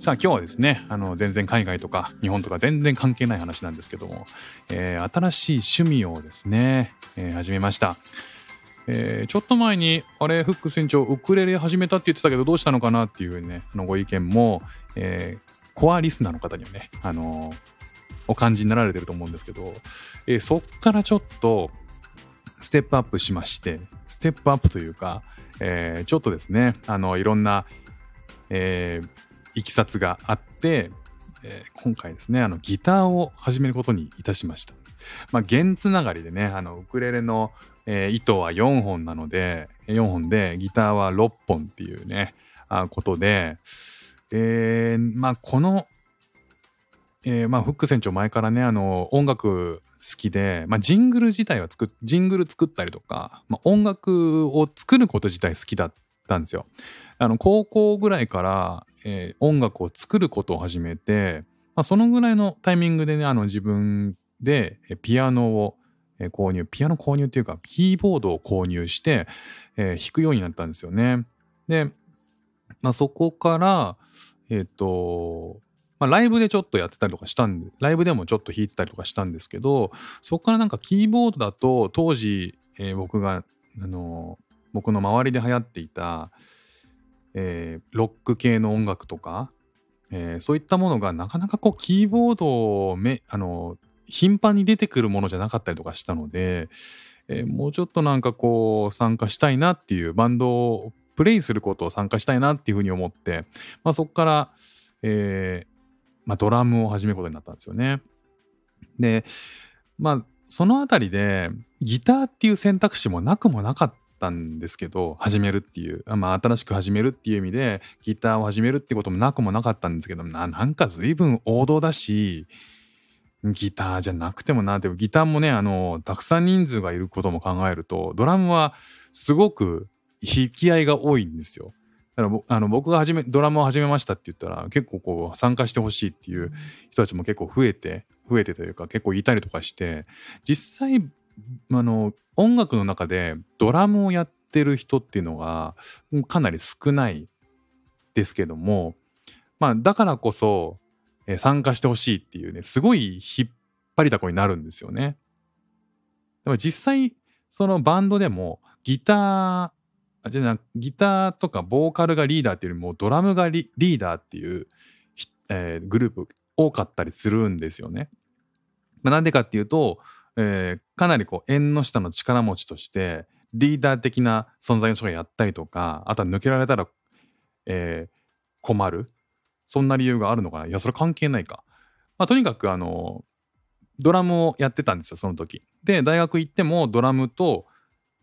さあ今日はですね、あの全然海外とか日本とか全然関係ない話なんですけども、えー新しい趣味をですね、えー始めました。えーちょっと前に、あれ、フック船長、ウクレレ始めたって言ってたけど、どうしたのかなっていうね、あのご意見も、えーコアリスナーの方にはね、あのお感じになられてると思うんですけど、えそっからちょっと、ステップアップしまして、ステップアップというか、えちょっとですね、あの、いろんな、えーいきさつがあって、えー今回ですね、あの、ギターを始めることにいたしました。まあ、弦つながりでね、あの、ウクレレの、えー糸は4本なので、4本で、ギターは6本っていうね、あことで、えーまあ、この、えーまあ、フック船長前からね、あの、音楽好きで、まあ、ジングル自体は作っ、ジングル作ったりとか、まあ、音楽を作ること自体好きだったんですよ。あの、高校ぐらいから、えー音楽を作ることを始めて、まあ、そのぐらいのタイミングでね、あの、自分でピアノを購入、ピアノ購入っていうか、キーボードを購入して、えー弾くようになったんですよね。で、まあ、そこから、えっ、と、まあ、ライブでちょっとやってたりとかしたんで、ライブでもちょっと弾いてたりとかしたんですけど、そこからなんかキーボードだと、当時、えー僕が、あの僕の周りで流行っていた、えーロック系の音楽とか、えーそういったものがなかなかこうキーボードをめあの頻繁に出てくるものじゃなかったりとかしたので、えーもうちょっとなんかこう参加したいなっていうバンドをプレイすることを参加したいなっていうふうに思って、まあ、そこから、えーまあ、ドラムを始めることになったんですよね。でまあそのあたりでギターっていう選択肢もなくもなかったんですけど始めるっていう、まあ、新しく始めるっていう意味でギターを始めるってこともなくもなかったんですけどななんか随分王道だしギターじゃなくてもなでもギターもねあのたくさん人数がいることも考えるとドラムはすごく引き合いが多いんですよ。だからあの僕が始めドラムを始めましたって言ったら結構こう参加してほしいっていう人たちも結構増えて増えてというか結構いたりとかして実際あの音楽の中でドラムをやってる人っていうのがかなり少ないですけどもまあだからこそえ参加してほしいっていうねすごい引っ張りだこになるんですよね。でも実際そのバンドでもギターじゃなギターとかボーカルがリーダーっていうよりもドラムがリーダーっていう、えーグループ多かったりするんですよね。まあ、なんでかっていうと、えーかなりこう縁の下の力持ちとしてリーダー的な存在の人がやったりとかあとは抜けられたら、えー困るそんな理由があるのかないやそれ関係ないか。まあ、とにかくあのドラムをやってたんですよその時。で大学行ってもドラムと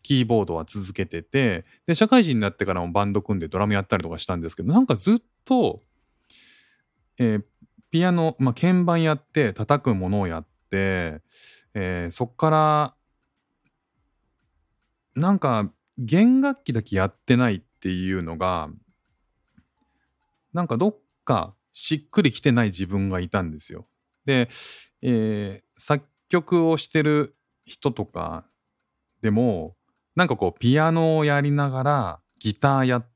キーボードは続けててで社会人になってからもバンド組んでドラムやったりとかしたんですけどなんかずっと、えーピアノ、まあ、鍵盤やって叩くものをやって、えーそっからなんか弦楽器だけやってないっていうのがなんかどっかしっくりきてない自分がいたんですよ。で、えー作曲をしてる人とかでもなんかこうピアノをやりながらギターやっ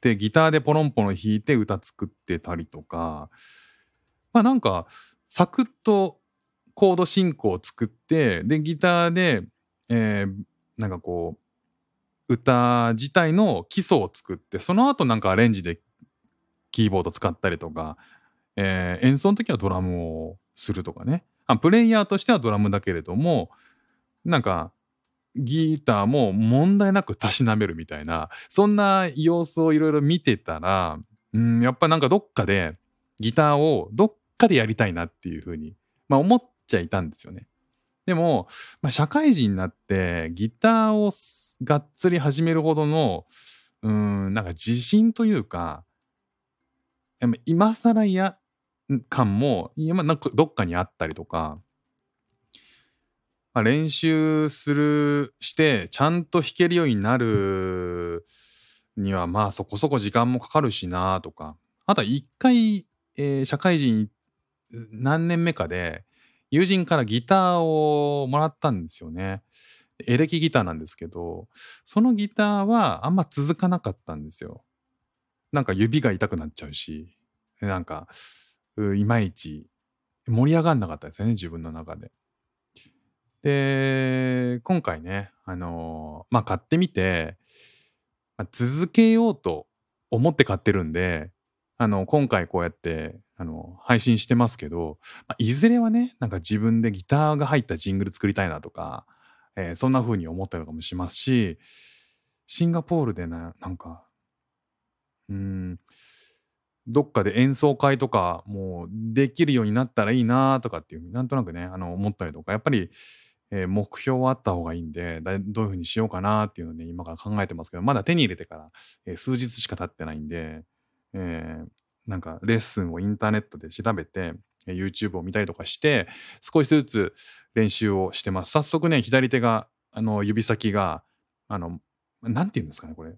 てギターでポロンポロン弾いて歌作ってたりとかまあなんかサクッとコード進行を作ってでギターで、えーなんかこう歌自体の基礎を作ってその後なんかアレンジでキーボード使ったりとか、えー演奏の時はドラムをするとかね。あプレイヤーとしてはドラムだけれどもなんかギターも問題なくたしなめるみたいなそんな様子をいろいろ見てたらうんやっぱなんかどっかでギターをどっかでやりたいなっていうふうに、まあ、思っちゃいたんですよね。でも、まあ、社会人になってギターをがっつり始めるほどのうんなんか自信というか今更や感も今なんかどっかにあったりとか、まあ、練習するしてちゃんと弾けるようになるにはまあそこそこ時間もかかるしなとかあとは一回、えー社会人何年目かで友人からギターをもらったんですよね。エレキギターなんですけどそのギターはあんま続かなかったんですよ。なんか指が痛くなっちゃうしなんかいまいち盛り上がんなかったですよね自分の中で。で今回ねあのまあ買ってみて、まあ続けようと思って買ってるんであの今回こうやってあの配信してますけど、まあいずれはねなんか自分でギターが入ったジングル作りたいなとか、えーそんな風に思ったりとかもしますしシンガポールでななんかうんどっかで演奏会とかもうできるようになったらいいなとかっていうなんとなくねあの思ったりとかやっぱり、えー目標はあった方がいいんでどういう風にしようかなっていうのをね今から考えてますけどまだ手に入れてから、えー数日しか経ってないんで、えーなんかレッスンをインターネットで調べて YouTube を見たりとかして少しずつ練習をしてます。早速ね左手があの指先があのなんて言うんですかねこれ。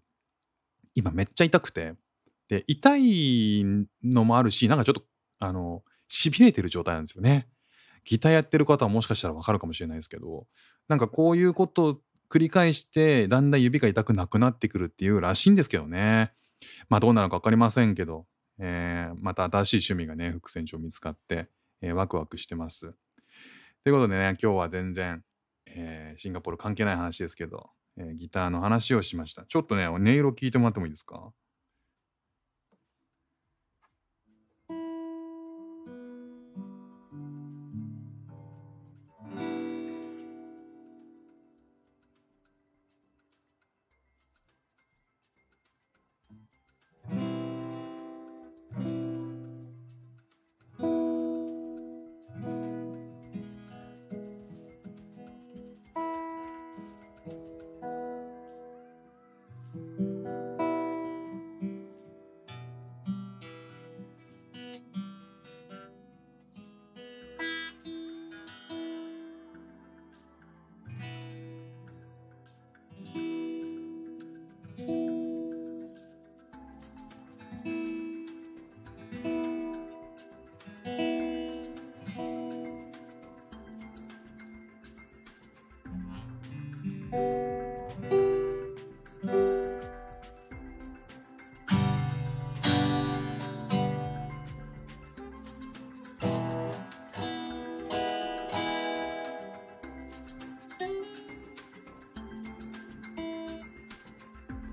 今めっちゃ痛くて。で痛いのもあるしなんかちょっとあのしびれてる状態なんですよね。ギターやってる方はもしかしたらわかるかもしれないですけどなんかこういうことを繰り返してだんだん指が痛くなくなってくるっていうらしいんですけどね。まあどうなのか分かりませんけど、えーまた新しい趣味がね副船長見つかって、えーワクワクしてます。ということでね今日は全然、えーシンガポール関係ない話ですけど、えギターの話をしました。ちょっとね音色聞いてもらってもいいですか？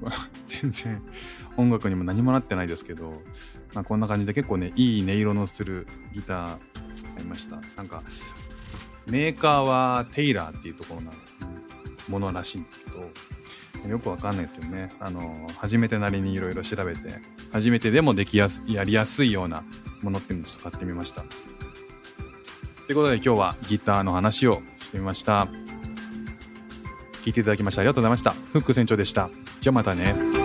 全然音楽にも何もなってないですけど、まあ、こんな感じで結構ねいい音色のするギターありました。なんかメーカーはテイラーっていうところのものらしいんですけどよくわかんないですけどねあの初めてなりにいろいろ調べて初めてでもできやすやりやすいようなものっていうのをちょっと買ってみました。ということで今日はギターの話をしてみました。聞いていただきましてありがとうございました。フック船長でした。じゃあまたね。